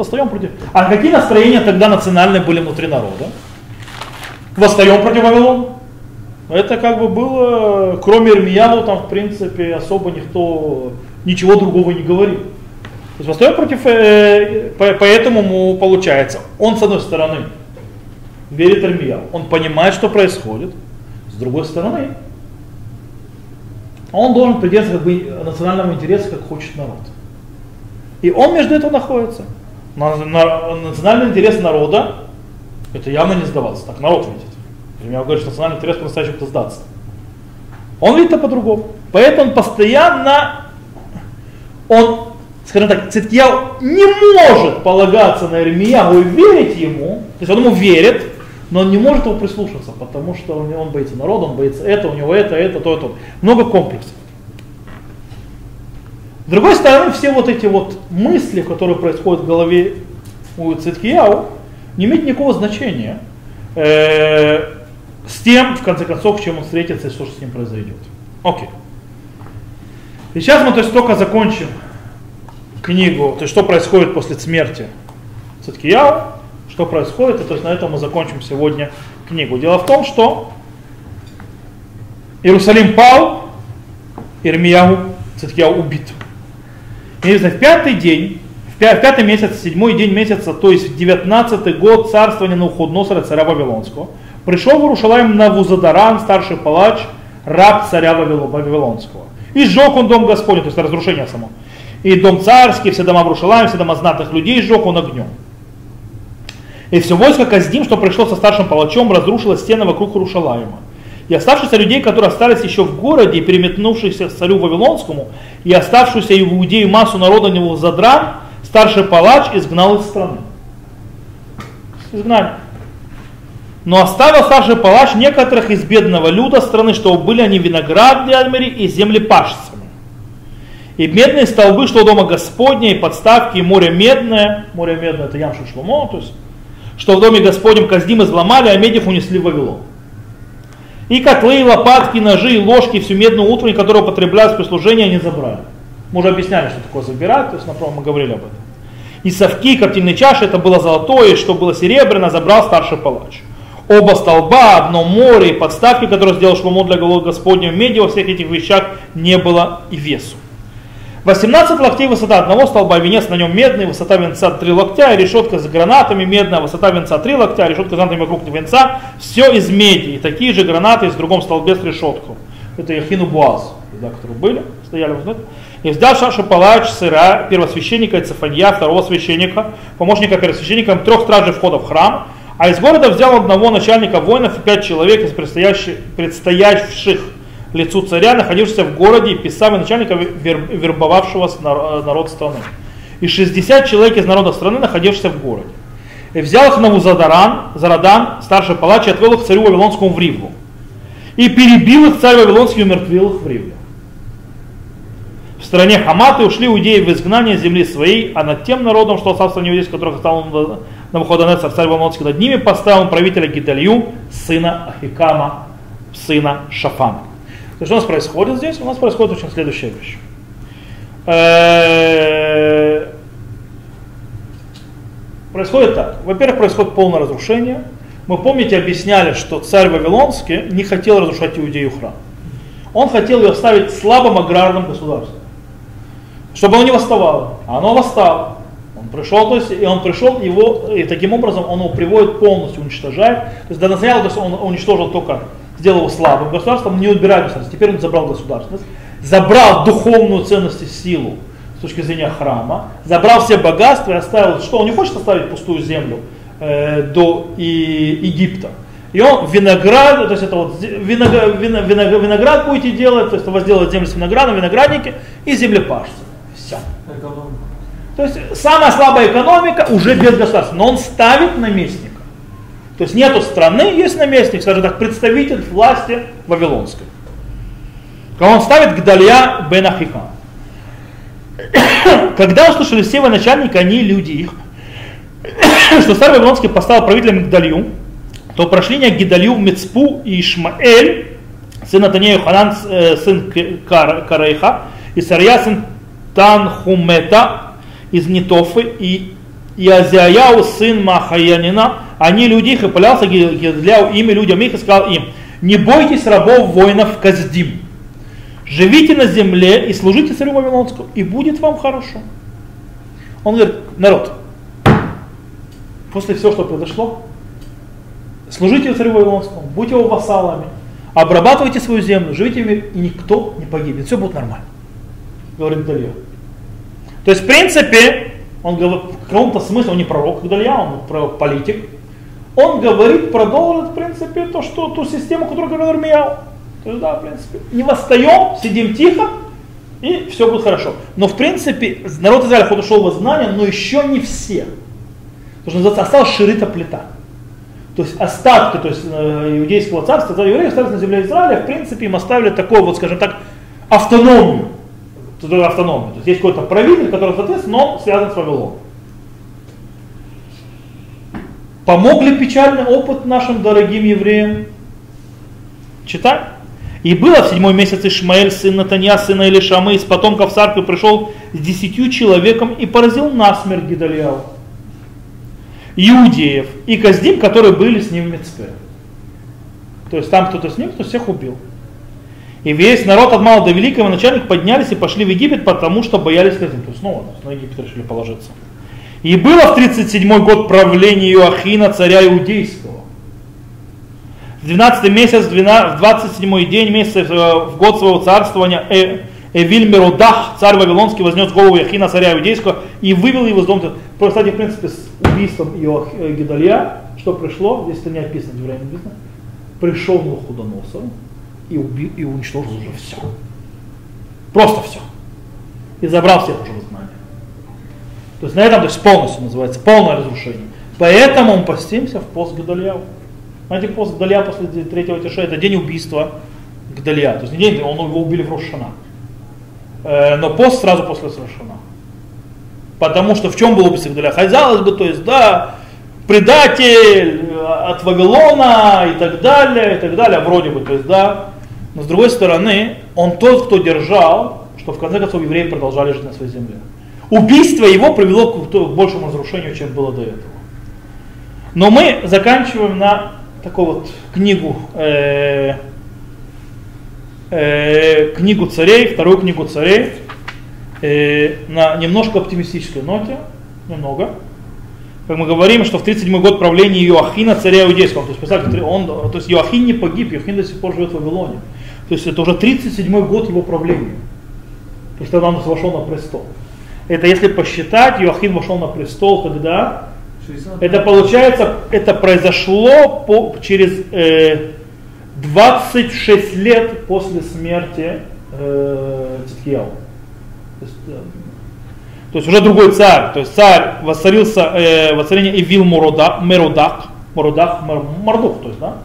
Восстаем против. А какие настроения тогда национальные были внутри народа? Восстаем против Вавилона. Это как бы было, кроме Ирмияну, там в принципе особо никто ничего другого не говорил. То есть восстаем против, э, поэтому получается, он с одной стороны верит Ирмияу, он понимает, что происходит, с другой стороны, он должен придерживаться как бы национальному интересу, как хочет народ. И он между этим находится. На, на, национальный интерес народа, это явно не сдаваться, так народ видит. Я говорю, что национальный интерес по-настоящему это сдаться. Он видит это по-другому. Поэтому постоянно, он, скажем так, Циткияу не может полагаться на Ирмиягу и верить ему, то есть он ему верит, но он не может его прислушаться, потому что он, он боится народа, он боится это, у него это, это, то, это. Много комплексов. С другой стороны, все вот эти вот мысли, которые происходят в голове у Циткияу, не имеют никакого значения э, с тем, в конце концов, чем он встретится и что с ним произойдет. Окей. И сейчас мы то есть только закончим книгу, то есть что происходит после смерти Циткияу, что происходит, и то есть на этом мы закончим сегодня книгу. Дело в том, что Иерусалим пал, Ирмияу Циткияу убит. И в пятый день, в пятый месяц, седьмой день месяца, то есть в девятнадцатый год царствования Навуходоносора, царя Вавилонского, пришел в Иерушалаем Навузадаран, старший палач, раб царя Вавилонского. И сжег он дом Господень, то есть разрушение само. И дом царский, все дома в Рушалаем, все дома знатных людей сжег он огнем. И все войско Каздим, что пришло со старшим палачом, разрушило стены вокруг Рушалаема. И оставшихся людей, которые остались еще в городе, переметнувшихся к царю Вавилонскому, и оставшуюся Иудею массу народа него задран, старший палач изгнал из страны. Изгнали. Но оставил старший палач некоторых из бедного люда страны, чтобы были они виноградными и землепашцами. И медные столбы, что дома Господня, и подставки, и море медное, море медное это Ямши Шломо, то есть, что в доме Господнем Каздим изломали, а медев унесли в Вавилон. И котлы, и лопатки, и ножи, и ложки, и всю медную утварь, которую употребляют при служении, они забрали. Мы уже объясняли, что такое забирать, то есть, например, мы говорили об этом. И совки, картинные чаши, это было золотое, что было серебряно, забрал старший палач. Оба столба, одно море и подставки, которые сделал Шломо для головы Господня в меди, во всех этих вещах не было и весу. 18 локтей высота одного столба, венец на нем медный, высота венца 3 локтя, решетка с гранатами медная, высота венца 3 локтя, решетка с гранатами вокруг венца, все из меди, и такие же гранаты из другом столбе с решеткой. Это Яхину Буаз, да, которые были, стояли вот И взял Шаша Палач, сыра, первосвященника и Цефанья, второго священника, помощника первосвященника, трех стражей входа в храм, А из города взял одного начальника воинов и пять человек из предстоящих, предстоящих лицу царя, находившихся в городе, и писавы начальника, вербовавшего народ страны. И 60 человек из народа страны, находившихся в городе. И взял их Навузадаран, Зарадан, старший палач, и отвел их к царю Вавилонскому в Риву. И перебил их царь Вавилонский и умертвил их в Риве. В стране Хаматы ушли иудеи в изгнание земли своей, а над тем народом, что остался в иудейских, которых стал Навуходонецар, царь Вавилонский, над ними поставил правителя Гидалью, сына Ахикама, сына Шафана. То что у нас происходит здесь? У нас происходит очень следующая вещь. Э, происходит так. Во-первых, происходит полное разрушение. Мы, помните, объясняли, что царь Вавилонский не хотел разрушать Иудею храм. Он хотел ее оставить слабым аграрным государством. Чтобы оно не восставало. А оно восстало. Он пришел, то есть, и он пришел, его, и таким образом он его приводит полностью, уничтожает. То есть до то есть он уничтожил только, сделал его слабым государством, не убирает государство. Теперь он забрал государственность, забрал духовную ценность и силу с точки зрения храма, забрал все богатства и оставил, что он не хочет оставить пустую землю э, до и, Египта. И он виноград, то есть это вот виноград, виноград, виноград будете делать, то есть делают землю с виноградом, виноградники и землепашцы. Все. То есть самая слабая экономика уже без государства, но он ставит наместника. То есть нету страны, есть наместник, скажем так, представитель власти Вавилонской. Кого он ставит Гдалия бен Ахикам. Когда услышали все начальники, они люди их, что царь Вавилонский поставил правителем Гдалью, то прошли не Гидалью Мецпу и Ишмаэль, сын Атанею Ханан, э, сын Карейха, и Сарья, сын Танхумета, из Нетофы, и Язяяу, сын Махаянина, они люди их, и полялся Гедляу ими людям их, и сказал им, не бойтесь рабов воинов Каздим, живите на земле и служите царю Вавилонскому, и будет вам хорошо. Он говорит, народ, после всего, что произошло, служите царю Вавилонскому, будьте его вассалами, обрабатывайте свою землю, живите в мире, и никто не погибнет, все будет нормально. Говорит Далья. То есть, в принципе, он говорит, в каком-то смысле, он не пророк Гдалья, он политик. Он говорит, продолжит, в принципе, то, что ту систему, которую говорил Ирмияу. То есть, да, в принципе, не восстаем, сидим тихо, и все будет хорошо. Но, в принципе, народ Израиля хоть ушел в знание, но еще не все. То, что называется, осталась ширита плита. То есть остатки то есть, э, иудейского царства, евреи остались на земле Израиля, в принципе, им оставили такую вот, скажем так, автономию автономный. То есть есть какой-то правитель, который, соответственно, но связан с Вавилоном. Помог ли печальный опыт нашим дорогим евреям? Читай. И было в седьмой месяц Ишмаэль, сын Натанья, сына Илишамы, из потомков царства пришел с десятью человеком и поразил насмерть Гидалиау. Иудеев и Каздим, которые были с ним в Мецпе. То есть там кто-то с ним, кто всех убил. И весь народ от мала до великого начальника поднялись и пошли в Египет, потому что боялись казнить. То есть снова на Египет решили положиться. И было в 37 год правления Иоахина, царя Иудейского. В 12 месяц, в 27 день месяца, э, в год своего царствования, э, Эвиль Мерудах, царь Вавилонский, вознес голову Яхина, царя Иудейского, и вывел его из дома. Кстати, в принципе, с убийством Иох, э, что пришло, здесь это не описано, не написано, пришел Навуходоносор, и убил, и уничтожил уже все. Просто все. И забрал всех уже. То есть на этом то есть полностью называется полное разрушение. Поэтому мы постимся в пост Гадальяу. Знаете, пост Гадалья после третьего тиша это день убийства Гадалья. То есть не день, он его убили в Рошана. Э, но пост сразу после Рошана. Потому что в чем было убийство Гадалья? Казалось бы, то есть, да, предатель э, от Вавилона и так далее, и так далее, вроде бы, то есть, да, но с другой стороны, он тот, кто держал, что в конце концов евреи продолжали жить на своей земле. Убийство его привело к большему разрушению, чем было до этого. Но мы заканчиваем на такую вот книгу, э, э, книгу царей, вторую книгу царей, э, на немножко оптимистической ноте, немного. Как мы говорим, что в 37 год правления Иоахина, царя Иудейского, то есть, представьте, он, то есть Иоахин не погиб, Иоахин до сих пор живет в Вавилоне. То есть это уже 37 год его правления. То есть тогда он вошел на престол. Это если посчитать, Иоахин вошел на престол, когда Это получается, это произошло по, через э, 26 лет после смерти э, Циткияу. То есть, э, то есть уже другой царь. То есть царь воцарился, э, воцарение Ивил Муродак, Мерудак, Мордух, то есть, да?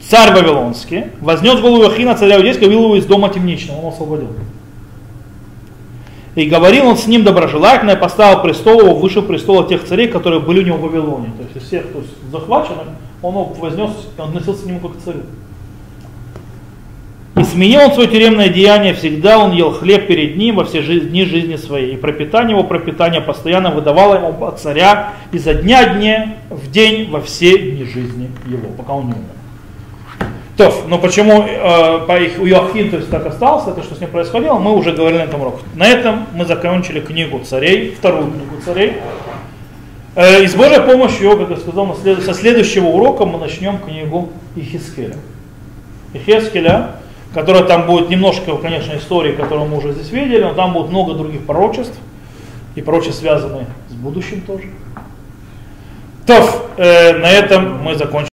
Царь Вавилонский вознес голову Ахина, царя Иудейского, вел его из дома темничного, он освободил. И говорил он с ним доброжелательно, и поставил престол его выше престола тех царей, которые были у него в Вавилоне. То есть из всех то есть, захваченных, он вознес, он относился к нему как к царю. И сменил он свое тюремное деяние, всегда он ел хлеб перед ним во все дни жизни своей. И пропитание его, пропитание постоянно выдавало ему от царя изо дня дня в день во все дни жизни его, пока он не умер. То, но почему э, по их Йоахин то есть так остался, это что с ним происходило, мы уже говорили на этом уроке. На этом мы закончили книгу царей, вторую книгу царей. Э, и с Божьей помощью, как я сказал, след... со следующего урока мы начнем книгу Ихискеля. Ихискеля, которая там будет немножко, конечно, истории, которую мы уже здесь видели, но там будет много других пророчеств, и пророчеств связанные с будущим тоже. То, э, на этом мы закончим.